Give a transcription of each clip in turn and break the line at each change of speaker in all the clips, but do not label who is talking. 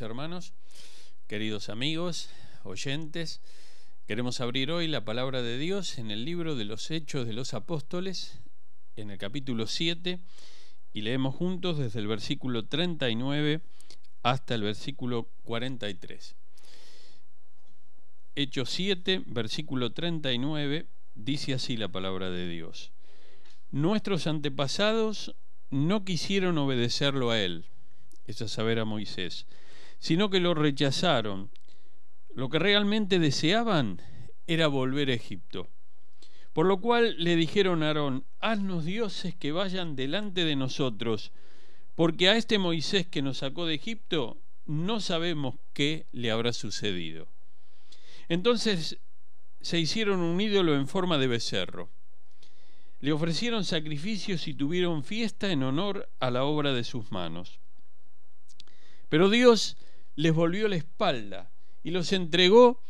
hermanos, queridos amigos, oyentes. Queremos abrir hoy la palabra de Dios en el libro de los Hechos de los Apóstoles, en el capítulo 7, y leemos juntos desde el versículo 39 hasta el versículo 43. Hechos 7, versículo 39, dice así la palabra de Dios. Nuestros antepasados no quisieron obedecerlo a él, es a saber a Moisés, sino que lo rechazaron. Lo que realmente deseaban era volver a Egipto. Por lo cual le dijeron a Aarón, haznos dioses que vayan delante de nosotros, porque a este Moisés que nos sacó de Egipto no sabemos qué le habrá sucedido. Entonces se hicieron un ídolo en forma de becerro. Le ofrecieron sacrificios y tuvieron fiesta en honor a la obra de sus manos. Pero Dios les volvió la espalda y los entregó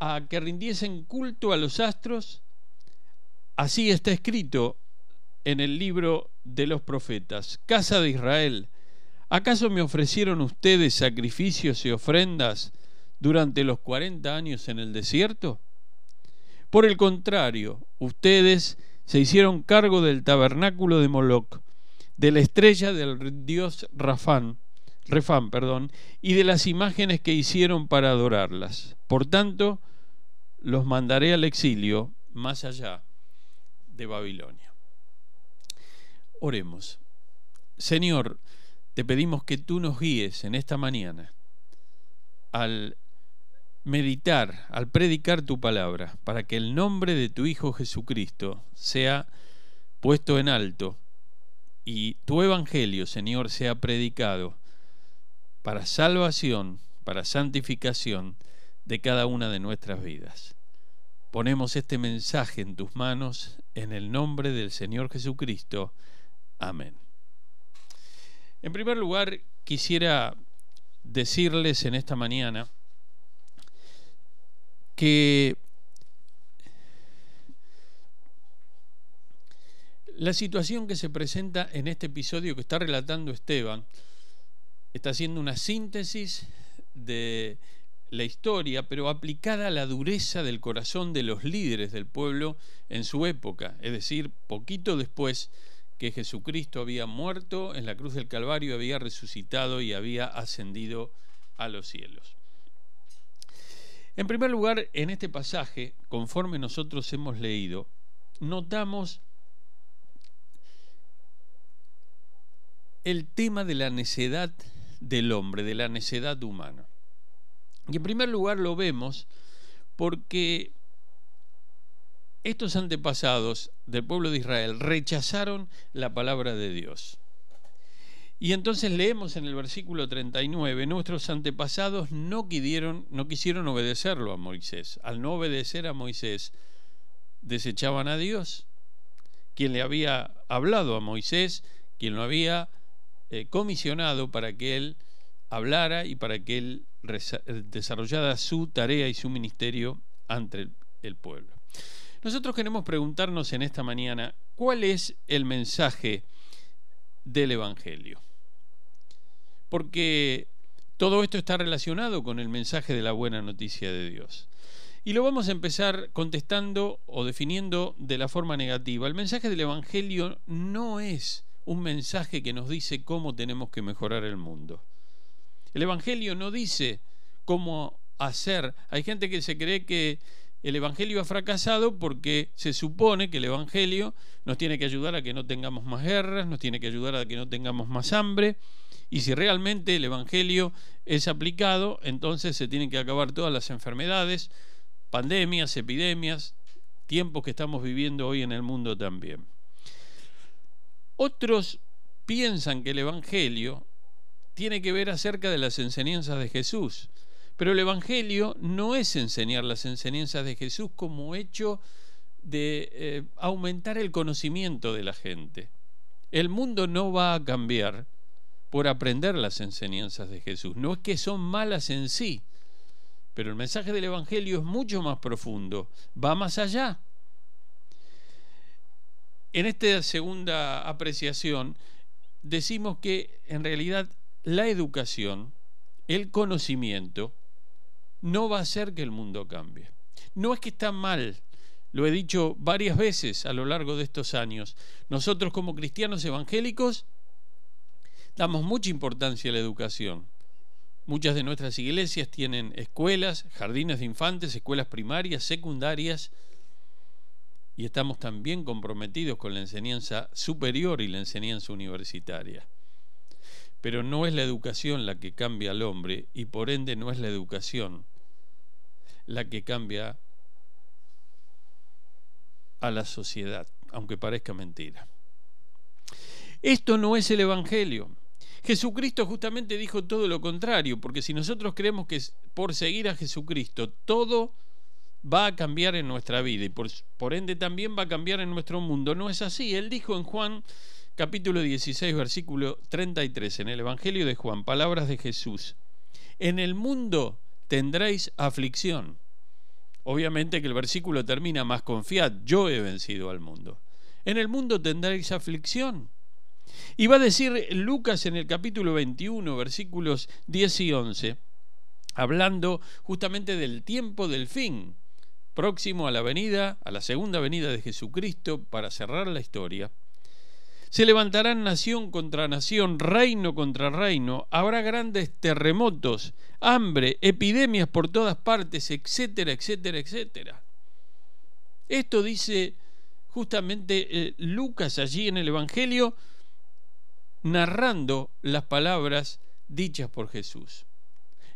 a que rindiesen culto a los astros. Así está escrito en el libro de los profetas. Casa de Israel, ¿acaso me ofrecieron ustedes sacrificios y ofrendas durante los cuarenta años en el desierto? Por el contrario, ustedes se hicieron cargo del tabernáculo de Moloc, de la estrella del dios Rafán, Perdón, y de las imágenes que hicieron para adorarlas. Por tanto, los mandaré al exilio más allá de Babilonia. Oremos. Señor, te pedimos que tú nos guíes en esta mañana al meditar, al predicar tu palabra, para que el nombre de tu Hijo Jesucristo sea puesto en alto y tu Evangelio, Señor, sea predicado para salvación, para santificación de cada una de nuestras vidas. Ponemos este mensaje en tus manos en el nombre del Señor Jesucristo. Amén. En primer lugar, quisiera decirles en esta mañana que la situación que se presenta en este episodio que está relatando Esteban está haciendo una síntesis de la historia, pero aplicada a la dureza del corazón de los líderes del pueblo en su época, es decir, poquito después que Jesucristo había muerto en la cruz del Calvario, había resucitado y había ascendido a los cielos. En primer lugar, en este pasaje, conforme nosotros hemos leído, notamos el tema de la necedad del hombre, de la necedad humana. Y en primer lugar lo vemos porque estos antepasados del pueblo de Israel rechazaron la palabra de Dios. Y entonces leemos en el versículo 39, nuestros antepasados no, no quisieron obedecerlo a Moisés. Al no obedecer a Moisés, desechaban a Dios, quien le había hablado a Moisés, quien lo había eh, comisionado para que él hablara y para que él desarrollara su tarea y su ministerio ante el pueblo. Nosotros queremos preguntarnos en esta mañana, ¿cuál es el mensaje del Evangelio? Porque todo esto está relacionado con el mensaje de la buena noticia de Dios. Y lo vamos a empezar contestando o definiendo de la forma negativa. El mensaje del Evangelio no es un mensaje que nos dice cómo tenemos que mejorar el mundo. El Evangelio no dice cómo hacer. Hay gente que se cree que el Evangelio ha fracasado porque se supone que el Evangelio nos tiene que ayudar a que no tengamos más guerras, nos tiene que ayudar a que no tengamos más hambre. Y si realmente el Evangelio es aplicado, entonces se tienen que acabar todas las enfermedades, pandemias, epidemias, tiempos que estamos viviendo hoy en el mundo también. Otros piensan que el Evangelio tiene que ver acerca de las enseñanzas de Jesús, pero el Evangelio no es enseñar las enseñanzas de Jesús como hecho de eh, aumentar el conocimiento de la gente. El mundo no va a cambiar por aprender las enseñanzas de Jesús. No es que son malas en sí, pero el mensaje del Evangelio es mucho más profundo, va más allá. En esta segunda apreciación decimos que en realidad la educación el conocimiento no va a hacer que el mundo cambie. No es que está mal, lo he dicho varias veces a lo largo de estos años. Nosotros como cristianos evangélicos damos mucha importancia a la educación. Muchas de nuestras iglesias tienen escuelas, jardines de infantes, escuelas primarias, secundarias, y estamos también comprometidos con la enseñanza superior y la enseñanza universitaria. Pero no es la educación la que cambia al hombre y por ende no es la educación la que cambia a la sociedad, aunque parezca mentira. Esto no es el Evangelio. Jesucristo justamente dijo todo lo contrario, porque si nosotros creemos que por seguir a Jesucristo todo va a cambiar en nuestra vida y por, ende también va a cambiar en nuestro mundo, no es así. Él dijo en Juan capítulo 16, versículo 33, en el Evangelio de Juan, palabras de Jesús, en el mundo tendréis aflicción. Obviamente que el versículo termina más confiad, yo he vencido al mundo. En el mundo tendréis aflicción. Y va a decir Lucas en el capítulo 21, versículos 10 y 11, hablando justamente del tiempo del fin, próximo a la venida, a la segunda venida de Jesucristo, para cerrar la historia. Se levantarán nación contra nación, reino contra reino, habrá grandes terremotos, hambre, epidemias por todas partes, etcétera, etcétera, etcétera. Esto dice justamente eh, Lucas allí en el Evangelio, narrando las palabras dichas por Jesús.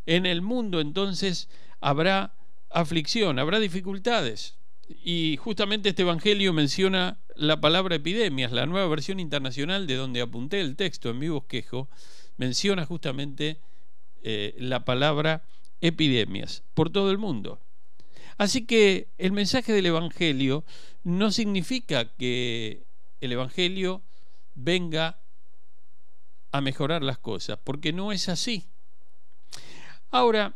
En el mundo entonces habrá aflicción, habrá dificultades. Y justamente este Evangelio menciona la palabra epidemias, la nueva versión internacional de donde apunté el texto en mi bosquejo, menciona justamente eh, la palabra epidemias por todo el mundo. Así que el mensaje del Evangelio no significa que el Evangelio venga a mejorar las cosas, porque no es así. Ahora,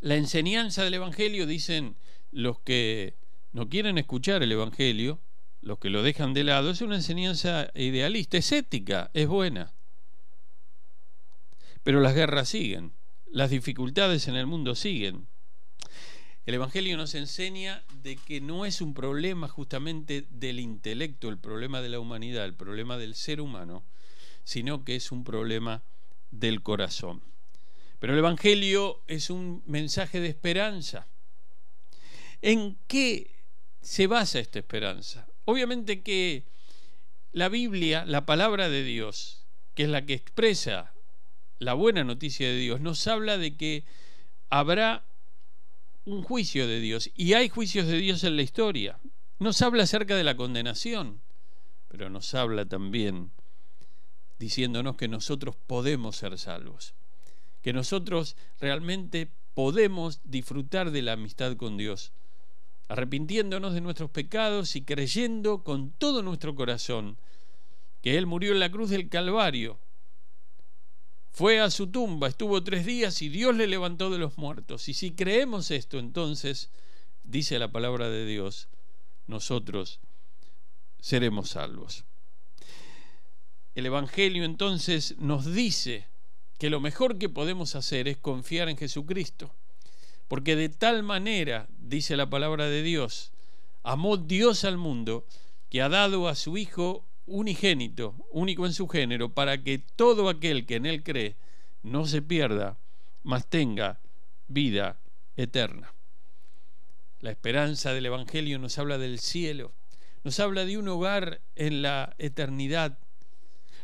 la enseñanza del Evangelio, dicen los que no quieren escuchar el Evangelio, los que lo dejan de lado, es una enseñanza idealista, es ética, es buena. Pero las guerras siguen, las dificultades en el mundo siguen. El Evangelio nos enseña de que no es un problema justamente del intelecto, el problema de la humanidad, el problema del ser humano, sino que es un problema del corazón. Pero el Evangelio es un mensaje de esperanza. ¿En qué se basa esta esperanza? Obviamente que la Biblia, la palabra de Dios, que es la que expresa la buena noticia de Dios, nos habla de que habrá un juicio de Dios y hay juicios de Dios en la historia. Nos habla acerca de la condenación, pero nos habla también diciéndonos que nosotros podemos ser salvos, que nosotros realmente podemos disfrutar de la amistad con Dios arrepintiéndonos de nuestros pecados y creyendo con todo nuestro corazón que Él murió en la cruz del Calvario. Fue a su tumba, estuvo tres días y Dios le levantó de los muertos. Y si creemos esto, entonces, dice la palabra de Dios, nosotros seremos salvos. El Evangelio entonces nos dice que lo mejor que podemos hacer es confiar en Jesucristo. Porque de tal manera, dice la palabra de Dios, amó Dios al mundo, que ha dado a su Hijo unigénito, único en su género, para que todo aquel que en él cree no se pierda, mas tenga vida eterna. La esperanza del Evangelio nos habla del cielo, nos habla de un hogar en la eternidad,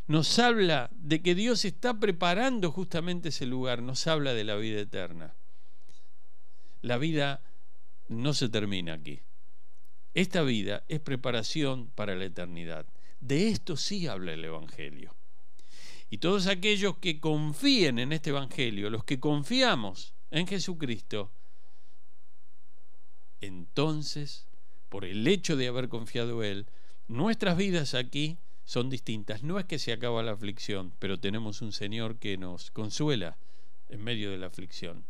nos habla de que Dios está preparando justamente ese lugar, nos habla de la vida eterna la vida no se termina aquí. Esta vida es preparación para la eternidad. De esto sí habla el Evangelio. Y todos aquellos que confíen en este Evangelio, los que confiamos en Jesucristo, entonces, por el hecho de haber confiado Él, nuestras vidas aquí son distintas. No es que se acaba la aflicción, pero tenemos un Señor que nos consuela en medio de la aflicción.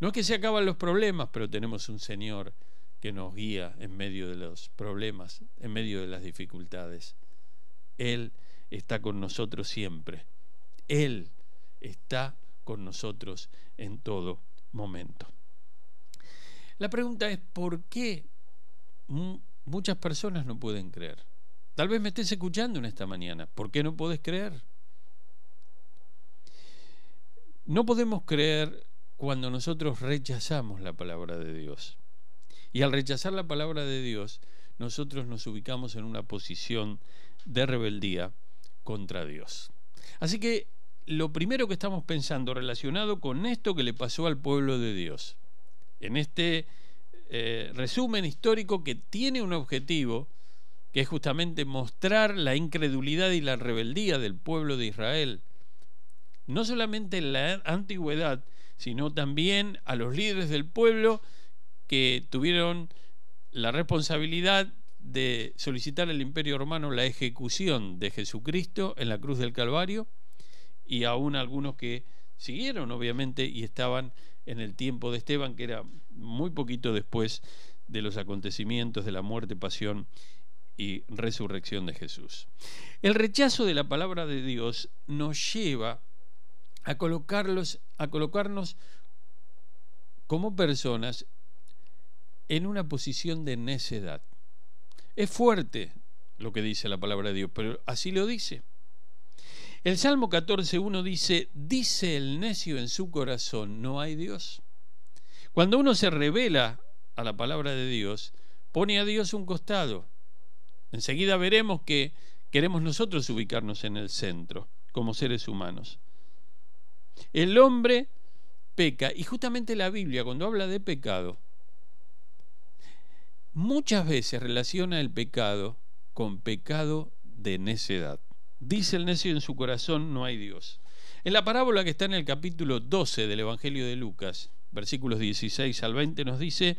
No es que se acaban los problemas, pero tenemos un Señor que nos guía en medio de los problemas, en medio de las dificultades. Él está con nosotros siempre. Él está con nosotros en todo momento. La pregunta es, ¿por qué muchas personas no pueden creer? Tal vez me estés escuchando en esta mañana. ¿Por qué no puedes creer? No podemos creer cuando nosotros rechazamos la palabra de Dios. Y al rechazar la palabra de Dios, nosotros nos ubicamos en una posición de rebeldía contra Dios. Así que lo primero que estamos pensando relacionado con esto que le pasó al pueblo de Dios, en este eh, resumen histórico que tiene un objetivo, es justamente mostrar la incredulidad y la rebeldía del pueblo de Israel, no solamente en la antigüedad, sino también a los líderes del pueblo que tuvieron la responsabilidad de solicitar al imperio romano la ejecución de Jesucristo en la cruz del Calvario y aún algunos que siguieron obviamente y estaban en el tiempo de Esteban, que era muy poquito después de los acontecimientos de la muerte, pasión y resurrección de Jesús. El rechazo de la palabra de Dios nos lleva a colocarlos a colocarnos como personas en una posición de necedad. Es fuerte lo que dice la palabra de Dios, pero así lo dice. El Salmo 14.1 dice, dice el necio en su corazón, no hay Dios. Cuando uno se revela a la palabra de Dios, pone a Dios un costado. Enseguida veremos que queremos nosotros ubicarnos en el centro como seres humanos. El hombre peca, y justamente la Biblia cuando habla de pecado, muchas veces relaciona el pecado con pecado de necedad. Dice el necio en su corazón, no hay Dios. En la parábola que está en el capítulo 12 del Evangelio de Lucas, versículos 16 al 20, nos dice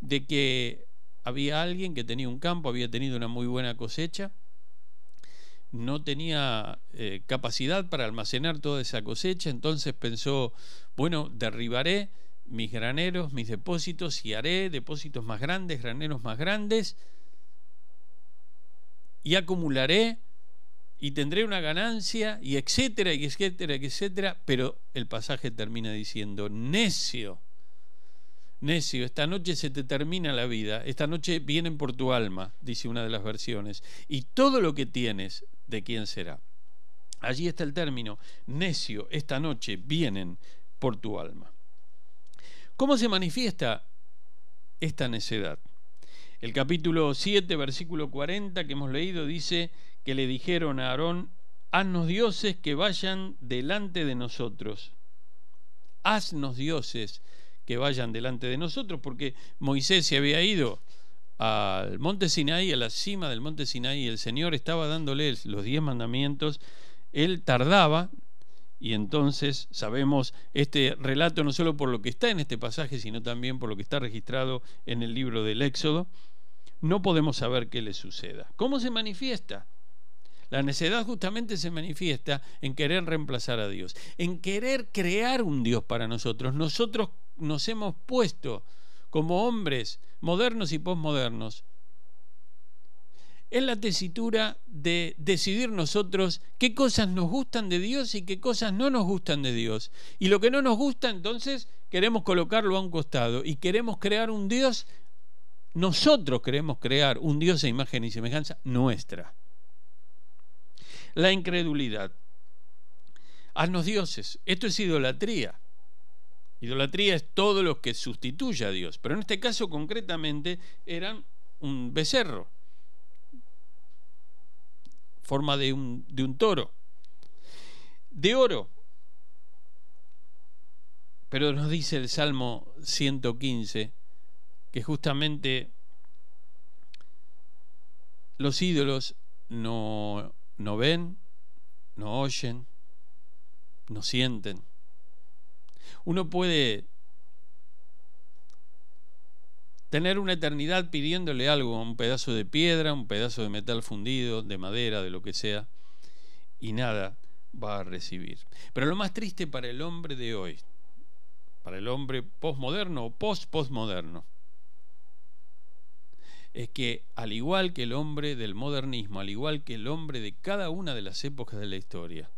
de que había alguien que tenía un campo, había tenido una muy buena cosecha, no tenía eh, capacidad para almacenar toda esa cosecha, entonces pensó, bueno, derribaré mis graneros, mis depósitos y haré depósitos más grandes, graneros más grandes y acumularé y tendré una ganancia y etcétera, y etcétera, etcétera, pero el pasaje termina diciendo, necio, necio, esta noche se te termina la vida, esta noche vienen por tu alma, dice una de las versiones, y todo lo que tienes, ¿de quién será? Allí está el término, necio, esta noche vienen por tu alma. ¿Cómo se manifiesta esta necedad? El capítulo 7, versículo 40 que hemos leído dice que le dijeron a Aarón, haznos dioses que vayan delante de nosotros. Haznos dioses que vayan delante de nosotros, porque Moisés se había ido al monte Sinaí, a la cima del monte Sinaí, el Señor estaba dándole los diez mandamientos, él tardaba, y entonces sabemos este relato no solo por lo que está en este pasaje, sino también por lo que está registrado en el libro del Éxodo, no podemos saber qué le suceda. ¿Cómo se manifiesta? La necedad justamente se manifiesta en querer reemplazar a Dios, en querer crear un Dios para nosotros. Nosotros nos hemos puesto como hombres modernos y posmodernos en la tesitura de decidir nosotros qué cosas nos gustan de Dios y qué cosas no nos gustan de Dios. Y lo que no nos gusta, entonces queremos colocarlo a un costado y queremos crear un Dios, nosotros queremos crear un Dios a imagen y semejanza nuestra. La incredulidad. Haznos dioses. Esto es idolatría. Idolatría es todo lo que sustituye a Dios, pero en este caso concretamente eran un becerro forma de un, toro, de oro. Pero nos dice el Salmo 115 que justamente los ídolos no ven, no oyen, no sienten. Uno puede tener una eternidad pidiéndole algo, un pedazo de piedra, un pedazo de metal fundido, de madera, de lo que sea, y nada va a recibir. Pero lo más triste para el hombre de hoy, para el hombre postmoderno o post-postmoderno, es que al igual que el hombre del modernismo, al igual que el hombre de cada una de las épocas de la historia,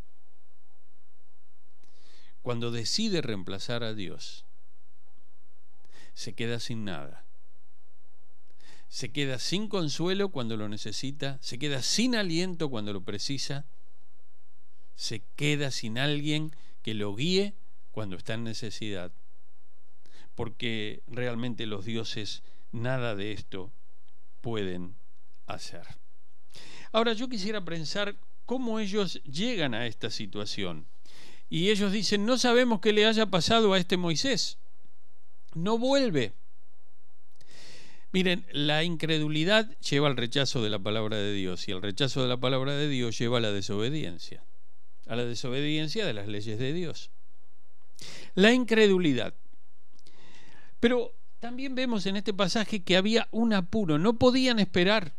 cuando decide reemplazar a Dios, se queda sin nada. Se queda sin consuelo cuando lo necesita, se queda sin aliento cuando lo precisa, se queda sin alguien que lo guíe cuando está en necesidad. Porque realmente los dioses nada de esto pueden hacer. Ahora yo quisiera pensar cómo ellos llegan a esta situación. Y ellos dicen, no sabemos qué le haya pasado a este Moisés. No vuelve. Miren, la incredulidad lleva al rechazo de la palabra de Dios y el rechazo de la palabra de Dios lleva a la desobediencia, a la desobediencia de las leyes de Dios. La incredulidad. Pero también vemos en este pasaje que había un apuro, no podían esperar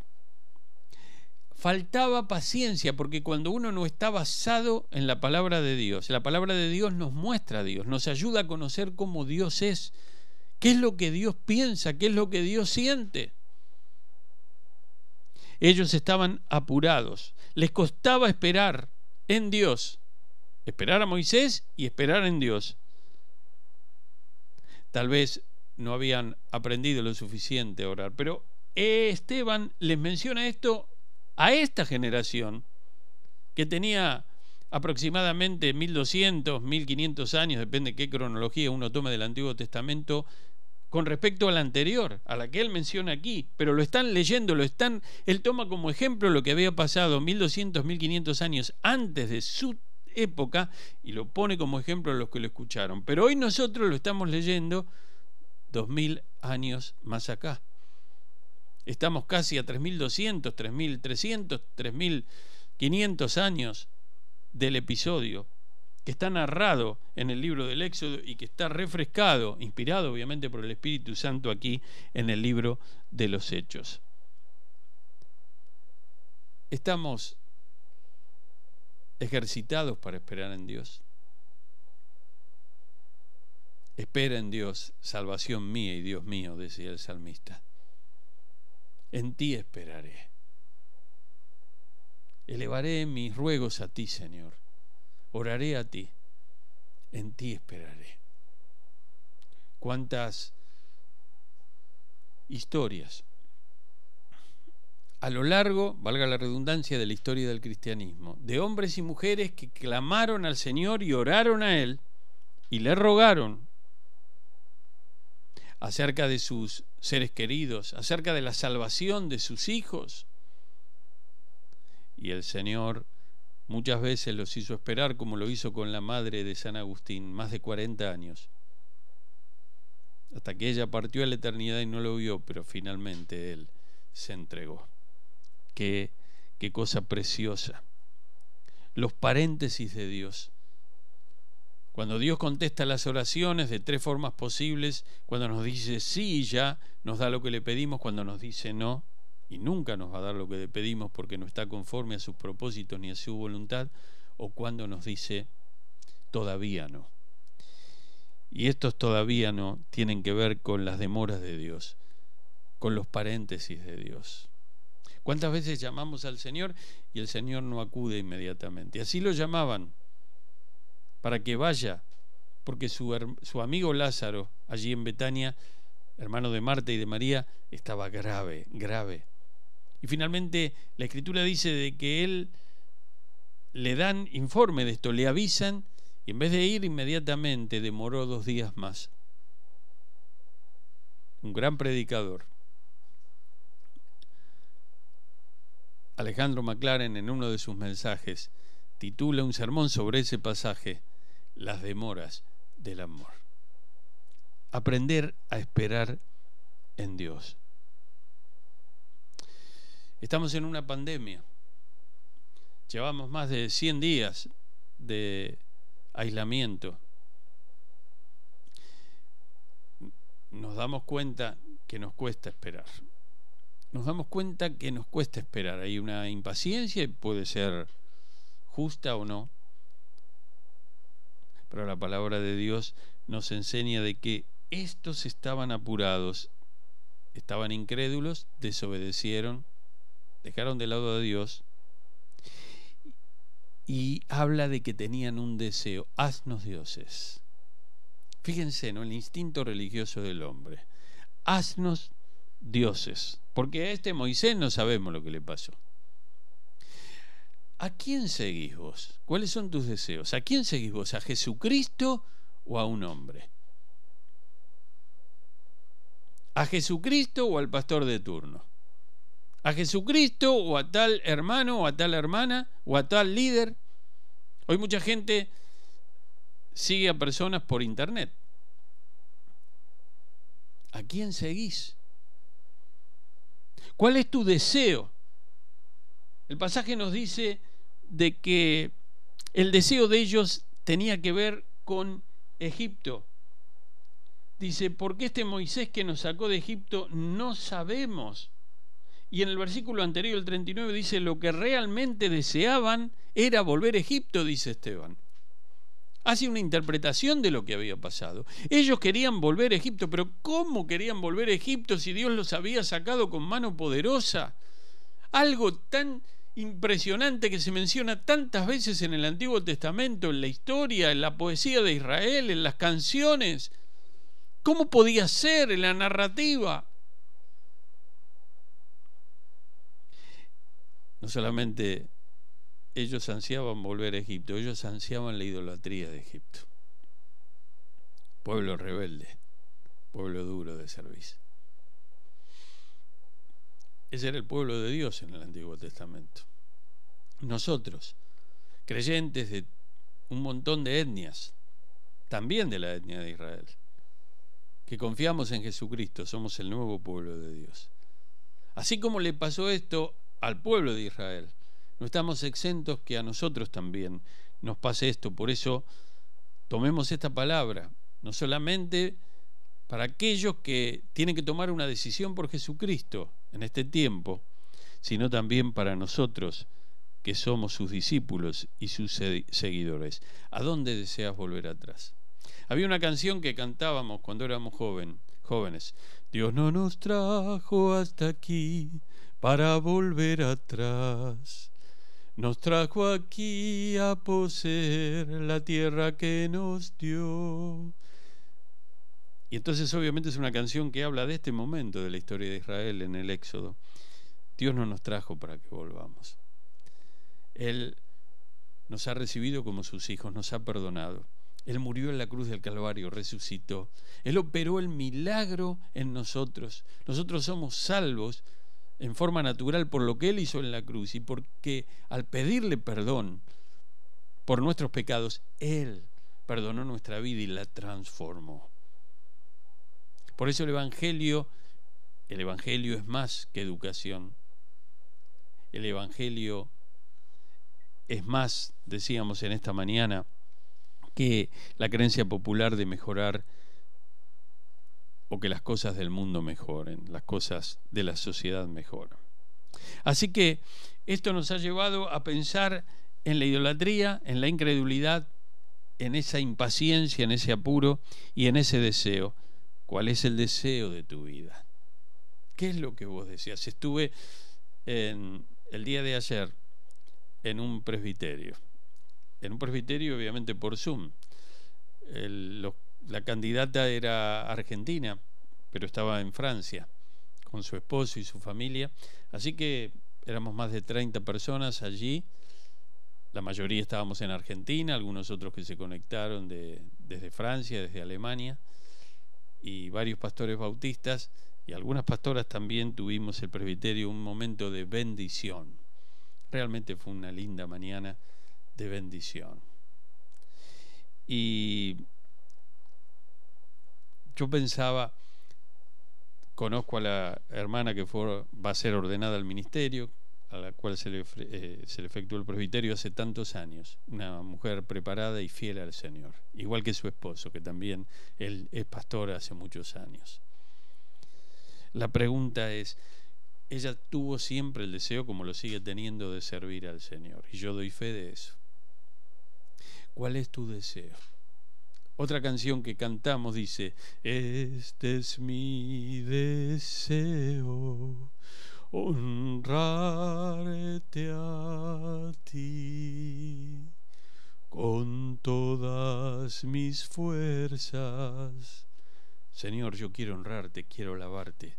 faltaba paciencia, porque cuando uno no está basado en la palabra de Dios, la palabra de Dios nos muestra a Dios, nos ayuda a conocer cómo Dios es, qué es lo que Dios piensa, qué es lo que Dios siente. Ellos estaban apurados, les costaba esperar en Dios, esperar a Moisés y esperar en Dios. Tal vez no habían aprendido lo suficiente a orar, pero Esteban les menciona esto a esta generación que tenía aproximadamente 1200, 1500 años, depende de qué cronología uno tome del Antiguo Testamento, con respecto a la anterior, a la que él menciona aquí, pero lo están leyendo, lo están, él toma como ejemplo lo que había pasado 1200, 1500 años antes de su época y lo pone como ejemplo a los que lo escucharon. Pero hoy nosotros lo estamos leyendo 2000 años más acá. Estamos casi a 3.200, 3.300, 3.500 años del episodio que está narrado en el libro del Éxodo y que está refrescado, inspirado obviamente por el Espíritu Santo aquí en el libro de los Hechos. Estamos ejercitados para esperar en Dios. Espera en Dios, salvación mía y Dios mío, decía el salmista en ti esperaré. Elevaré mis ruegos a ti, Señor. Oraré a ti. En ti esperaré. Cuántas historias a lo largo, valga la redundancia, de la historia del cristianismo, de hombres y mujeres que clamaron al Señor y oraron a Él y le rogaron acerca de sus seres queridos, acerca de la salvación de sus hijos. Y el Señor muchas veces los hizo esperar como lo hizo con la madre de San Agustín, más de 40 años, hasta que ella partió a la eternidad y no lo vio, pero finalmente Él se entregó. Qué, qué cosa preciosa. Los paréntesis de Dios cuando Dios contesta las oraciones de tres formas posibles, cuando nos dice sí ya, nos da lo que le pedimos, cuando nos dice no, y nunca nos va a dar lo que le pedimos porque no está conforme a sus propósitos ni a su voluntad, o cuando nos dice todavía no. Y estos todavía no tienen que ver con las demoras de Dios, con los paréntesis de Dios. ¿Cuántas veces llamamos al Señor y el Señor no acude inmediatamente? Así lo llamaban para que vaya, porque su, su amigo Lázaro, allí en Betania, hermano de Marta y de María, estaba grave, grave. Y finalmente la escritura dice de que él le dan informe de esto, le avisan y en vez de ir inmediatamente demoró dos días más. Un gran predicador. Alejandro McLaren en uno de sus mensajes titula un sermón sobre ese pasaje las demoras del amor. Aprender a esperar en Dios. Estamos en una pandemia. Llevamos más de 100 días de aislamiento. Nos damos cuenta que nos cuesta esperar. Nos damos cuenta que nos cuesta esperar. Hay una impaciencia y puede ser justa o no, pero la palabra de Dios nos enseña de que estos estaban apurados, estaban incrédulos, desobedecieron, dejaron de lado a Dios y habla de que tenían un deseo, haznos dioses. Fíjense, ¿no? El instinto religioso del hombre. Haznos dioses. Porque a este Moisés no sabemos lo que le pasó. ¿A quién seguís vos? ¿Cuáles son tus deseos? ¿A quién seguís vos? ¿A Jesucristo o a un hombre? ¿A Jesucristo o al pastor de turno? ¿A Jesucristo o a tal hermano o a tal hermana o a tal líder? Hoy mucha gente sigue a personas por internet. ¿A quién seguís? ¿Cuál es tu deseo? El pasaje nos dice de que el deseo de ellos tenía que ver con Egipto. Dice, ¿por qué este Moisés que nos sacó de Egipto no sabemos? Y en el versículo anterior, el 39, dice, lo que realmente deseaban era volver a Egipto, dice Esteban. Hace una interpretación de lo que había pasado. Ellos querían volver a Egipto, pero ¿cómo querían volver a Egipto si Dios los había sacado con mano poderosa? Algo tan impresionante que se menciona tantas veces en el Antiguo Testamento, en la historia, en la poesía de Israel, en las canciones. ¿Cómo podía ser en la narrativa? No solamente ellos ansiaban volver a Egipto, ellos ansiaban la idolatría de Egipto. Pueblo rebelde, pueblo duro de servicio. Ese era el pueblo de Dios en el Antiguo Testamento. Nosotros, creyentes de un montón de etnias, también de la etnia de Israel, que confiamos en Jesucristo, somos el nuevo pueblo de Dios. Así como le pasó esto al pueblo de Israel, no estamos exentos que a nosotros también nos pase esto. Por eso tomemos esta palabra, no solamente para aquellos que tienen que tomar una decisión por Jesucristo en este tiempo, sino también para nosotros que somos sus discípulos y sus seguidores. ¿A dónde deseas volver atrás? Había una canción que cantábamos cuando éramos jóvenes. Dios no nos trajo hasta aquí para volver atrás. Nos trajo aquí a poseer la tierra que nos dio. Y entonces obviamente es una canción que habla de este momento de la historia de Israel en el Éxodo. Dios no nos trajo para que volvamos. Él nos ha recibido como sus hijos, nos ha perdonado. Él murió en la cruz del Calvario, resucitó. Él operó el milagro en nosotros. Nosotros somos salvos en forma natural por lo que Él hizo en la cruz y porque al pedirle perdón por nuestros pecados, Él perdonó nuestra vida y la transformó. Por eso el Evangelio, el Evangelio es más que educación. El Evangelio es más, decíamos en esta mañana, que la creencia popular de mejorar o que las cosas del mundo mejoren, las cosas de la sociedad mejoren. Así que esto nos ha llevado a pensar en la idolatría, en la incredulidad, en esa impaciencia, en ese apuro y en ese deseo. ¿Cuál es el deseo de tu vida? ¿Qué es lo que vos deseas? Estuve en el día de ayer en un presbiterio. En un presbiterio, obviamente por Zoom. la candidata era argentina, pero estaba en Francia con su esposo y su familia. Así que éramos más de 30 personas allí. La mayoría estábamos en Argentina, algunos otros que se conectaron de, desde Francia, desde Alemania, y varios pastores bautistas y algunas pastoras también tuvimos el presbiterio un momento de bendición Realmente fue una linda mañana de bendición. Y yo pensaba, conozco a la hermana que fue, va a ser ordenada al ministerio, a la cual se le, eh, se le efectuó el presbiterio hace tantos años, una mujer preparada y fiel al Señor, igual que su esposo, que también él es pastor hace muchos años. La pregunta es, ella tuvo siempre el deseo, como lo sigue teniendo, de servir al Señor. Y yo doy fe de eso. ¿Cuál es tu deseo? Otra canción que cantamos dice, este es mi deseo, honrarte a ti con todas mis fuerzas. Señor, yo quiero honrarte, quiero lavarte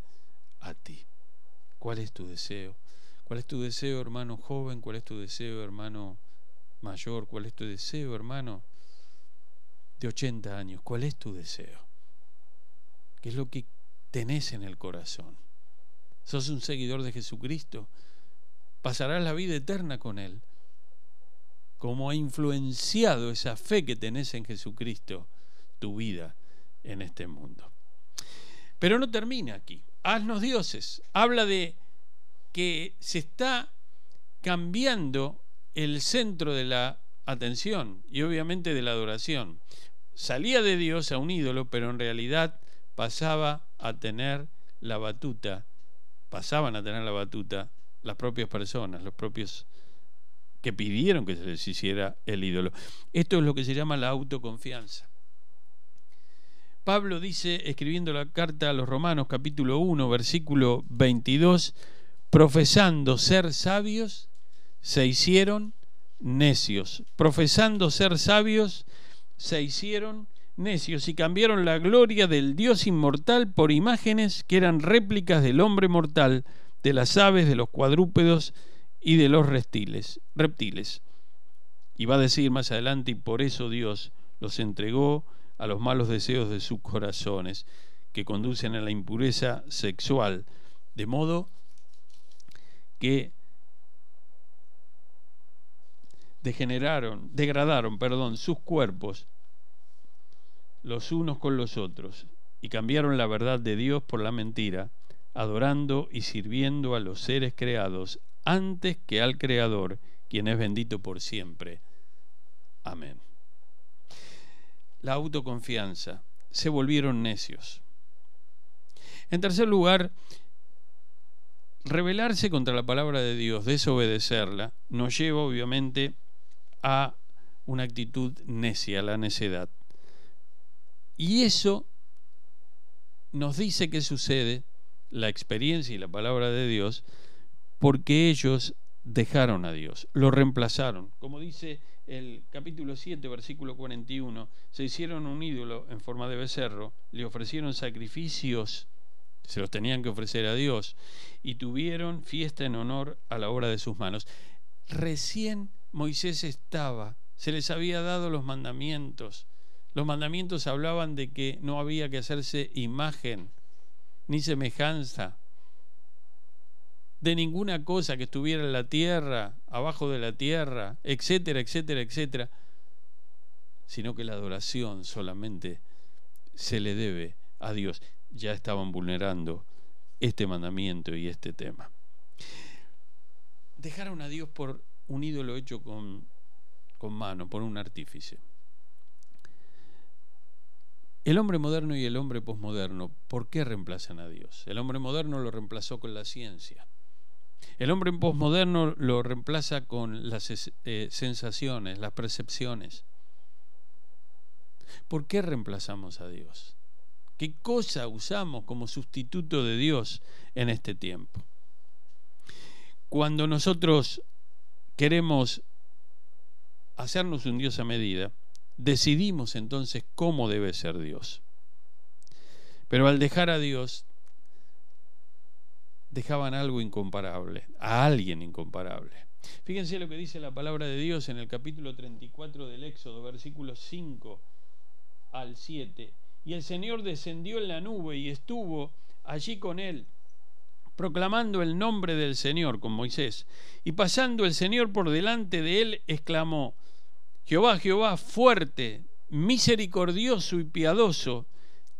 a ti. ¿Cuál es tu deseo? ¿Cuál es tu deseo, hermano joven? ¿Cuál es tu deseo, hermano mayor? ¿Cuál es tu deseo, hermano de 80 años? ¿Cuál es tu deseo? ¿Qué es lo que tenés en el corazón? ¿Sos un seguidor de Jesucristo? Pasarás la vida eterna con Él. ¿Cómo ha influenciado esa fe que tenés en Jesucristo tu vida en este mundo? Pero no termina aquí. Haznos dioses. Habla de que se está cambiando el centro de la atención y obviamente de la adoración. Salía de Dios a un ídolo, pero en realidad pasaba a tener la batuta, pasaban a tener la batuta las propias personas, los propios que pidieron que se les hiciera el ídolo. Esto es lo que se llama la autoconfianza. Pablo dice, escribiendo la carta a los Romanos capítulo 1, versículo 22, profesando ser sabios, se hicieron necios. Profesando ser sabios, se hicieron necios y cambiaron la gloria del Dios inmortal por imágenes que eran réplicas del hombre mortal, de las aves, de los cuadrúpedos y de los reptiles. reptiles. Y va a decir más adelante, y por eso Dios los entregó a los malos deseos de sus corazones, que conducen a la impureza sexual, de modo que degeneraron, degradaron, perdón, sus cuerpos los unos con los otros y cambiaron la verdad de Dios por la mentira, adorando y sirviendo a los seres creados antes que al Creador, quien es bendito por siempre. Amén. La autoconfianza. Se volvieron necios. En tercer lugar, rebelarse contra la palabra de Dios, desobedecerla, nos lleva obviamente a una actitud necia, la necedad. Y eso nos dice que sucede la experiencia y la palabra de Dios porque ellos dejaron a Dios, lo reemplazaron. Como dice el capítulo 7, versículo 41, se hicieron un ídolo en forma de becerro, le ofrecieron sacrificios se los tenían que ofrecer a Dios, y tuvieron fiesta en honor a la obra de sus manos. Recién Moisés estaba, se les había dado los mandamientos. Los mandamientos hablaban de que no había que hacerse imagen ni semejanza de ninguna cosa que estuviera en la tierra, abajo de la tierra, etcétera, etcétera, etcétera, sino que la adoración solamente se le debe a Dios ya estaban vulnerando este mandamiento y este tema. Dejaron a Dios por un ídolo hecho con, con mano, por un artífice. El hombre moderno y el hombre posmoderno, ¿por qué reemplazan a Dios? El hombre moderno lo reemplazó con la ciencia. El hombre posmoderno lo reemplaza con las eh, sensaciones, las percepciones. ¿Por qué reemplazamos a Dios? ¿Qué cosa usamos como sustituto de Dios en este tiempo? Cuando nosotros queremos hacernos un Dios a medida, decidimos entonces cómo debe ser Dios. Pero al dejar a Dios, dejaban algo incomparable, a alguien incomparable. Fíjense lo que dice la palabra de Dios en el capítulo 34 del Éxodo, versículos 5 al 7 y el Señor descendió en la nube y estuvo allí con él, proclamando el nombre del Señor con Moisés. Y pasando el Señor por delante de él, exclamó, Jehová, Jehová, fuerte, misericordioso y piadoso,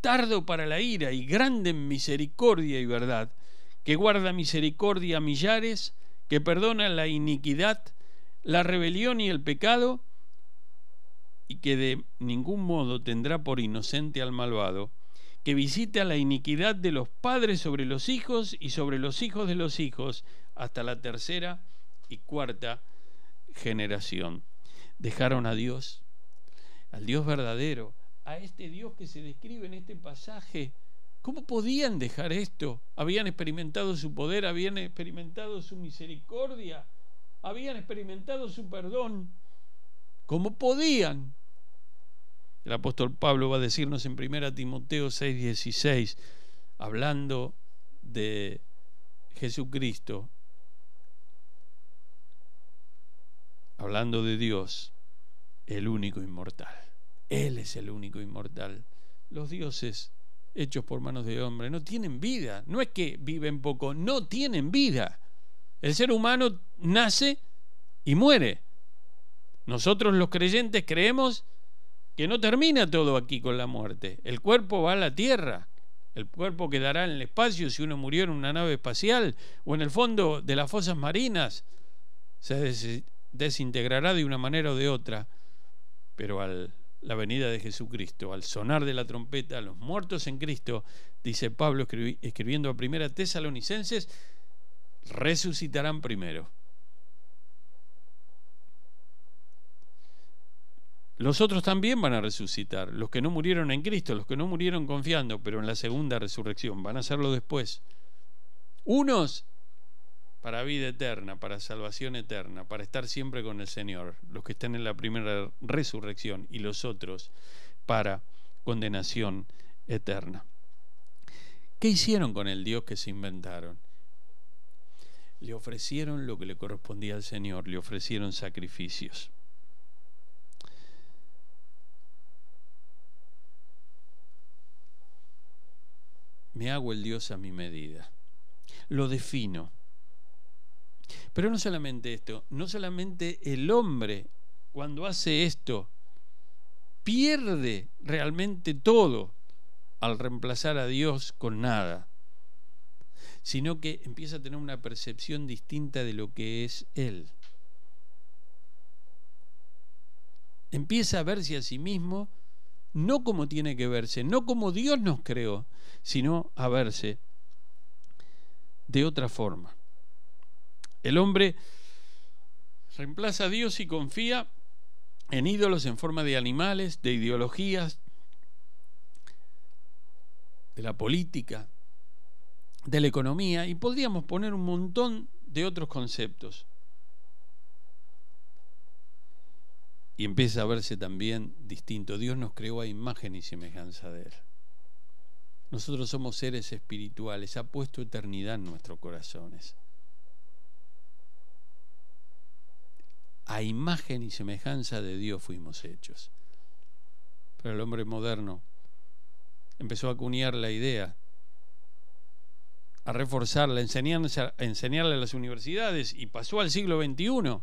tardo para la ira y grande en misericordia y verdad, que guarda misericordia a millares, que perdona la iniquidad, la rebelión y el pecado, y que de ningún modo tendrá por inocente al malvado, que visite a la iniquidad de los padres sobre los hijos y sobre los hijos de los hijos hasta la tercera y cuarta generación. Dejaron a Dios, al Dios verdadero, a este Dios que se describe en este pasaje ¿Cómo podían dejar esto? Habían experimentado su poder, habían experimentado su misericordia, habían experimentado su perdón. ¿Cómo podían? El apóstol Pablo va a decirnos en 1 Timoteo 6:16, hablando de Jesucristo, hablando de Dios, el único inmortal. Él es el único inmortal. Los dioses hechos por manos de hombre no tienen vida. No es que viven poco, no tienen vida. El ser humano nace y muere. Nosotros los creyentes creemos que no termina todo aquí con la muerte. El cuerpo va a la tierra. El cuerpo quedará en el espacio si uno murió en una nave espacial o en el fondo de las fosas marinas. Se desintegrará de una manera o de otra. Pero al la venida de Jesucristo, al sonar de la trompeta, los muertos en Cristo, dice Pablo escribiendo a primera Tesalonicenses, resucitarán primero. Los otros también van a resucitar, los que no murieron en Cristo, los que no murieron confiando, pero en la segunda resurrección, van a hacerlo después. Unos para vida eterna, para salvación eterna, para estar siempre con el Señor, los que están en la primera resurrección y los otros para condenación eterna. ¿Qué hicieron con el Dios que se inventaron? Le ofrecieron lo que le correspondía al Señor, le ofrecieron sacrificios. Me hago el Dios a mi medida. Lo defino pero no solamente esto, no solamente el hombre cuando hace esto pierde realmente todo al reemplazar a Dios con nada, sino que empieza a tener una percepción distinta de lo que es Él. Empieza a verse a sí mismo no como tiene que verse, no como Dios nos creó, sino a verse de otra forma. El hombre reemplaza a Dios y confía en ídolos en forma de animales, de ideologías, de la política, de la economía y podríamos poner un montón de otros conceptos. Y empieza a verse también distinto. Dios nos creó a imagen y semejanza de Él. Nosotros somos seres espirituales, ha puesto eternidad en nuestros corazones. A imagen y semejanza de Dios fuimos hechos. Pero el hombre moderno empezó a acuñar la idea, a reforzarla, a enseñarle las universidades y pasó al siglo XXI.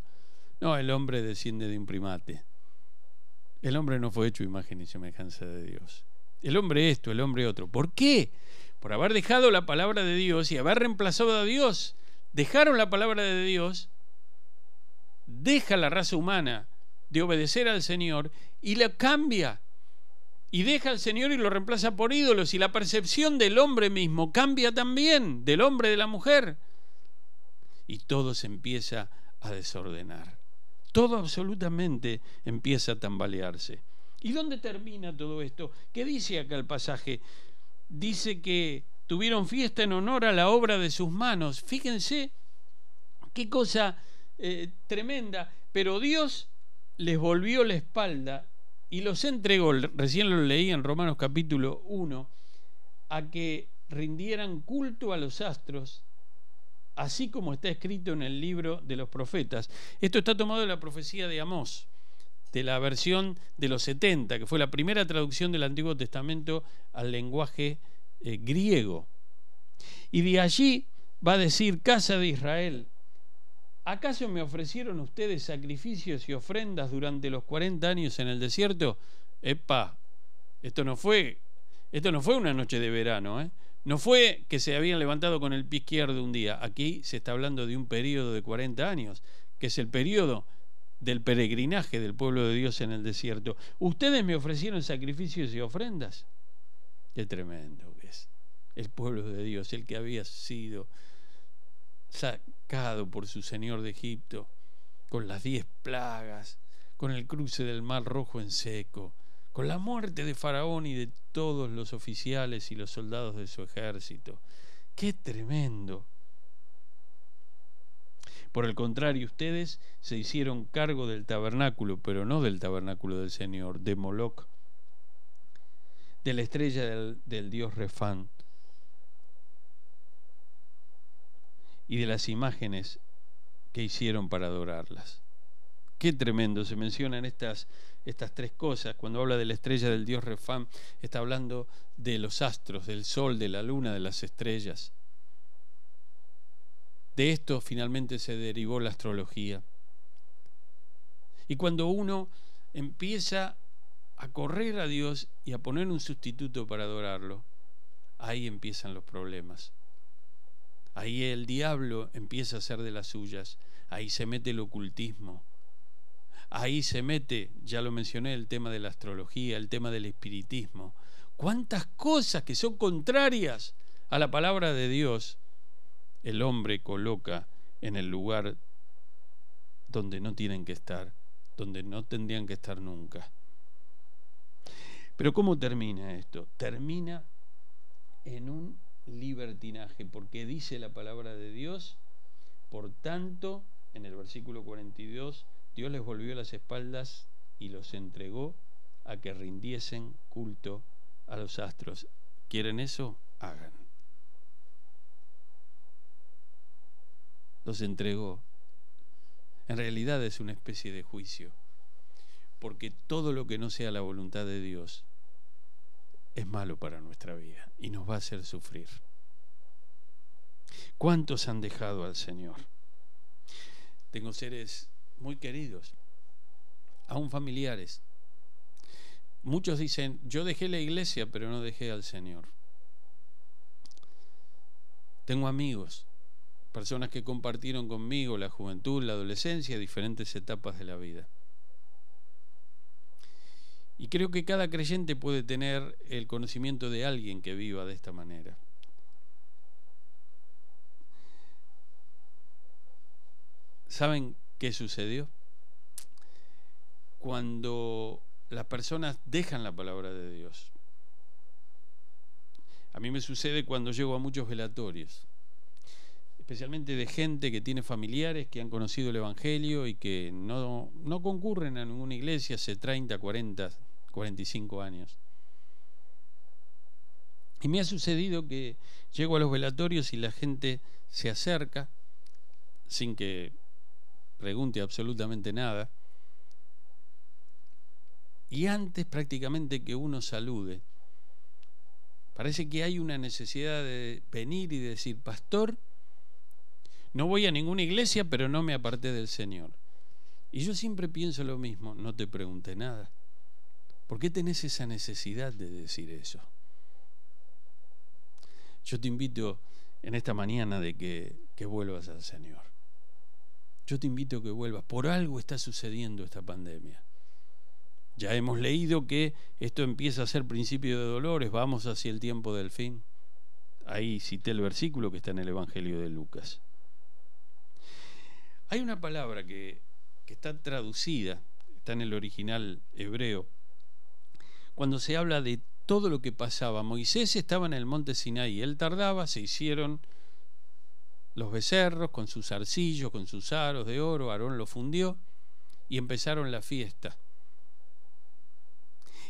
No, el hombre desciende de un primate. El hombre no fue hecho imagen y semejanza de Dios. El hombre esto, el hombre otro. ¿Por qué? Por haber dejado la palabra de Dios y haber reemplazado a Dios. Dejaron la palabra de Dios deja la raza humana de obedecer al Señor y la cambia. Y deja al Señor y lo reemplaza por ídolos. Y la percepción del hombre mismo cambia también, del hombre de la mujer. Y todo se empieza a desordenar. Todo absolutamente empieza a tambalearse. ¿Y dónde termina todo esto? ¿Qué dice acá el pasaje? Dice que tuvieron fiesta en honor a la obra de sus manos. Fíjense qué cosa eh, tremenda, pero Dios les volvió la espalda y los entregó, recién lo leí en Romanos capítulo 1, a que rindieran culto a los astros, así como está escrito en el libro de los profetas. Esto está tomado de la profecía de Amós, de la versión de los 70, que fue la primera traducción del Antiguo Testamento al lenguaje eh, griego. Y de allí va a decir, casa de Israel, ¿Acaso me ofrecieron ustedes sacrificios y ofrendas durante los 40 años en el desierto? Epa, esto no fue, esto no fue una noche de verano, ¿eh? No fue que se habían levantado con el pie izquierdo un día. Aquí se está hablando de un periodo de 40 años, que es el periodo del peregrinaje del pueblo de Dios en el desierto. ¿Ustedes me ofrecieron sacrificios y ofrendas? Qué tremendo que es. El pueblo de Dios, el que había sido por su señor de Egipto, con las diez plagas, con el cruce del mar rojo en seco, con la muerte de Faraón y de todos los oficiales y los soldados de su ejército. ¡Qué tremendo! Por el contrario, ustedes se hicieron cargo del tabernáculo, pero no del tabernáculo del Señor, de Moloch, de la estrella del, del dios Refán y de las imágenes que hicieron para adorarlas. Qué tremendo, se mencionan estas estas tres cosas. Cuando habla de la estrella del dios Refán, está hablando de los astros, del sol, de la luna, de las estrellas. De esto finalmente se derivó la astrología. Y cuando uno empieza a correr a Dios y a poner un sustituto para adorarlo, ahí empiezan los problemas. Ahí el diablo empieza a hacer de las suyas, ahí se mete el ocultismo, Ahí se mete, ya lo mencioné, el tema de la astrología, el tema del espiritismo. ¿Cuántas cosas que son contrarias a la palabra de Dios el hombre coloca en el lugar donde no tienen que estar, donde no tendrían que estar nunca? Pero ¿cómo termina esto? Termina en un libertinaje, porque dice la palabra de Dios, por tanto, en el versículo 42, Dios les volvió las espaldas y los entregó a que rindiesen culto a los astros. ¿Quieren eso? Hagan. Los entregó. En realidad es una especie de juicio, porque todo lo que no sea la voluntad de Dios es malo para nuestra vida y nos va a hacer sufrir. ¿Cuántos han dejado al Señor? Tengo seres muy queridos, aún familiares. Muchos dicen, yo dejé la iglesia, pero no dejé al Señor. Tengo amigos, personas que compartieron conmigo la juventud, la adolescencia, diferentes etapas de la vida. Y creo que cada creyente puede tener el conocimiento de alguien que viva de esta manera. ¿Saben ¿Qué sucedió? Cuando las personas dejan la palabra de Dios. A mí me sucede cuando llego a muchos velatorios, especialmente de gente que tiene familiares que han conocido el Evangelio y que no, no concurren a ninguna iglesia hace 30, 40, 45 años. Y me ha sucedido que llego a los velatorios y la gente se acerca sin que pregunte absolutamente nada. Y antes prácticamente que uno salude, parece que hay una necesidad de venir y decir, pastor, no voy a ninguna iglesia, pero no me aparté del Señor. Y yo siempre pienso lo mismo, no te pregunté nada. ¿Por qué tenés esa necesidad de decir eso? Yo te invito en esta mañana de que, que vuelvas al Señor yo te invito a que vuelvas. Por algo está sucediendo esta pandemia. Ya hemos leído que esto empieza a ser principio de dolores, vamos hacia el tiempo del fin. Ahí cité el versículo que está en el Evangelio de Lucas. Hay una palabra que, está traducida, está en el original hebreo, cuando se habla de todo lo que pasaba. Moisés estaba en el monte Sinaí, él tardaba, se hicieron los becerros con sus arcillos, con sus aros de oro, Aarón lo fundió y empezaron la fiesta.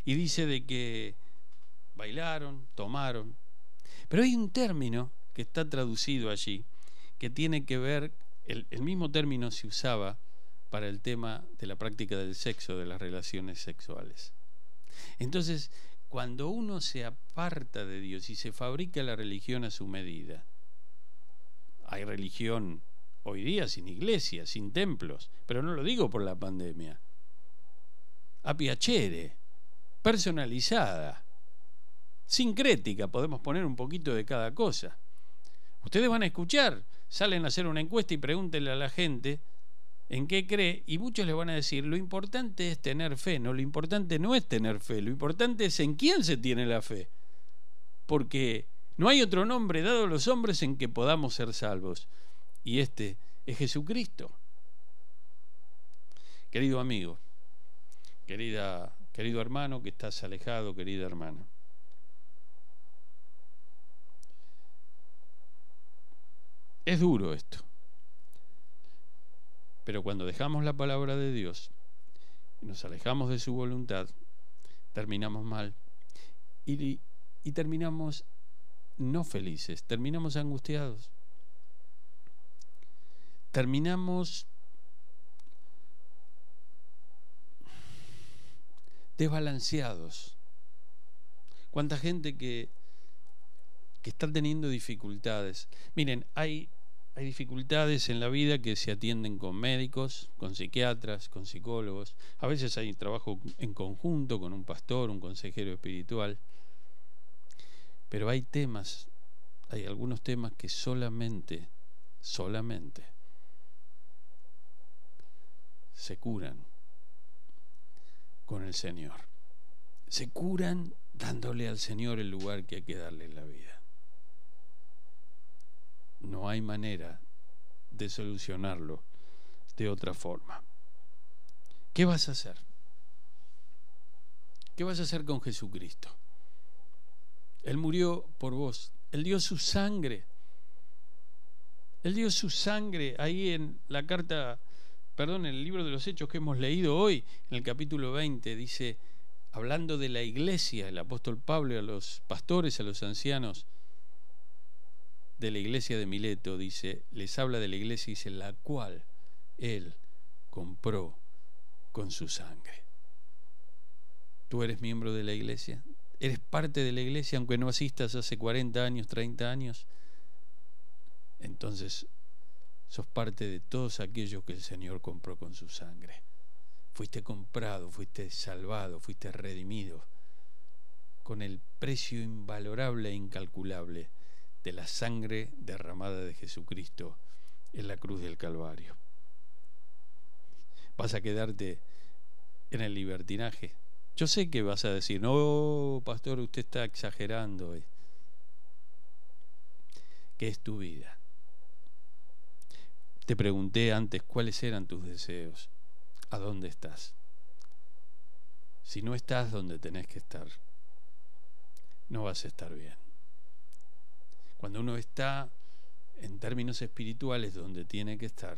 Y dice de que bailaron, tomaron. Pero hay un término que está traducido allí, que tiene que ver, el, mismo término se usaba para el tema de la práctica del sexo, de las relaciones sexuales. Entonces, cuando uno se aparta de Dios y se fabrica la religión a su medida, hay religión hoy día sin iglesias, sin templos, pero no lo digo por la pandemia. A piacere, personalizada, sincrética, podemos poner un poquito de cada cosa. Ustedes van a escuchar, salen a hacer una encuesta y pregúntenle a la gente en qué cree y muchos les van a decir, lo importante es tener fe, no, lo importante no es tener fe, lo importante es en quién se tiene la fe. Porque no hay otro nombre dado a los hombres en que podamos ser salvos. Y este es Jesucristo. Querido amigo, querida Querido hermano que estás alejado, querida hermana. Es duro esto. Pero cuando dejamos la palabra de Dios nos alejamos de su voluntad, terminamos mal y, y terminamos no felices, terminamos angustiados. Terminamos desbalanceados. ¿Cuánta gente que, que está teniendo dificultades? Miren, hay, hay dificultades en la vida que se atienden con médicos, con psiquiatras, con psicólogos. A veces hay trabajo en conjunto con un pastor, un consejero espiritual. Pero hay temas, hay algunos temas que solamente, solamente se curan con el Señor. Se curan dándole al Señor el lugar que hay que darle en la vida. No hay manera de solucionarlo de otra forma. ¿Qué vas a hacer? ¿Qué vas a hacer con Jesucristo? Él murió por vos. Él dio su sangre. Él dio su sangre ahí en la carta perdón, en el libro de los Hechos que hemos leído hoy, en el capítulo 20, dice, hablando de la iglesia, el apóstol Pablo a los pastores, a los ancianos de la iglesia de Mileto, dice, les habla de la iglesia dice, la cual él compró con su sangre. ¿Tú eres miembro de la iglesia? ¿Eres parte de la iglesia aunque no asistas hace 40 años, 30 años? Entonces sos parte de todos aquellos que el Señor compró con su sangre. Fuiste comprado, fuiste salvado, fuiste redimido con el precio invalorable e incalculable de la sangre derramada de Jesucristo en la cruz del Calvario. Vas a quedarte en el libertinaje. Yo sé que vas a decir, no, pastor, usted está exagerando. ¿Qué es tu vida? Te pregunté antes cuáles eran tus deseos, a dónde estás. Si no estás donde tenés que estar, no vas a estar bien. Cuando uno está en términos espirituales donde tiene que estar,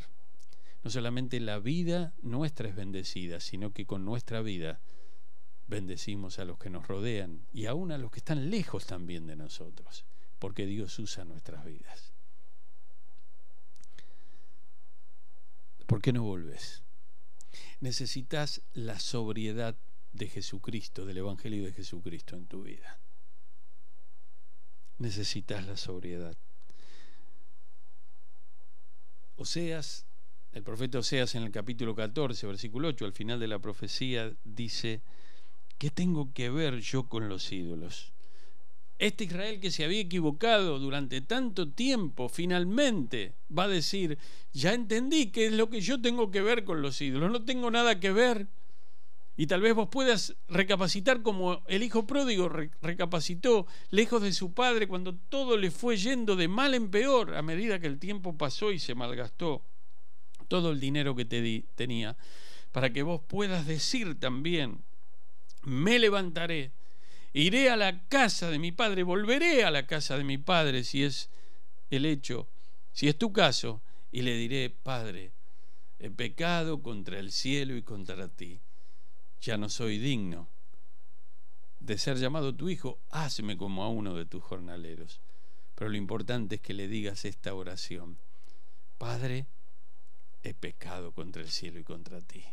no solamente la vida nuestra es bendecida, sino que con nuestra vida bendecimos a los que nos rodean y aún a los que están lejos también de nosotros, porque Dios usa nuestras vidas. ¿Por qué no volves? Necesitas la sobriedad de Jesucristo, del Evangelio de Jesucristo en tu vida. Necesitas la sobriedad. Oseas, el profeta Oseas en el capítulo 14, versículo 8, al final de la profecía, dice, ¿qué tengo que ver yo con los ídolos? Este Israel que se había equivocado durante tanto tiempo, finalmente va a decir, ya entendí qué es lo que yo tengo que ver con los ídolos, no tengo nada que ver. Y tal vez vos puedas recapacitar como el hijo pródigo recapacitó lejos de su padre cuando todo le fue yendo de mal en peor a medida que el tiempo pasó y se malgastó todo el dinero que te tenía, para que vos puedas decir también, me levantaré Iré a la casa de mi padre, volveré a la casa de mi padre si es el hecho, si es tu caso, y le diré, Padre, he pecado contra el cielo y contra ti. Ya no soy digno de ser llamado tu hijo, hazme como a uno de tus jornaleros. Pero lo importante es que le digas esta oración. Padre, he pecado contra el cielo y contra ti.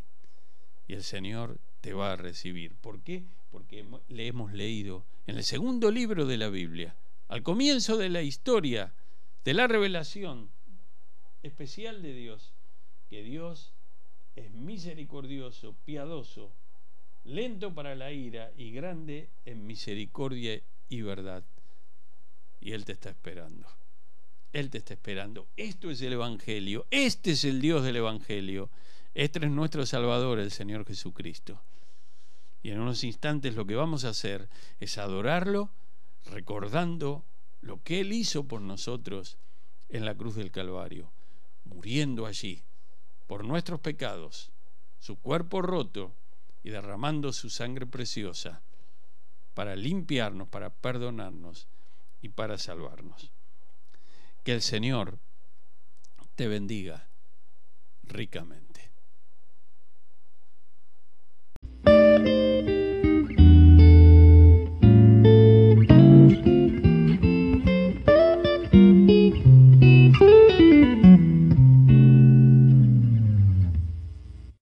Y el Señor te va a recibir. ¿Por qué? porque le hemos leído en el segundo libro de la Biblia, al comienzo de la historia de la revelación especial de Dios, que Dios es misericordioso, piadoso, lento para la ira y grande en misericordia y verdad. Y Él te está esperando. Él te está esperando. Esto es el Evangelio. Este es el Dios del Evangelio. Este es nuestro Salvador, el Señor Jesucristo. Y en unos instantes lo que vamos a hacer es adorarlo recordando lo que Él hizo por nosotros en la cruz del Calvario, muriendo allí por nuestros pecados, su cuerpo roto y derramando su sangre preciosa para limpiarnos, para perdonarnos y para salvarnos. Que el Señor te bendiga ricamente.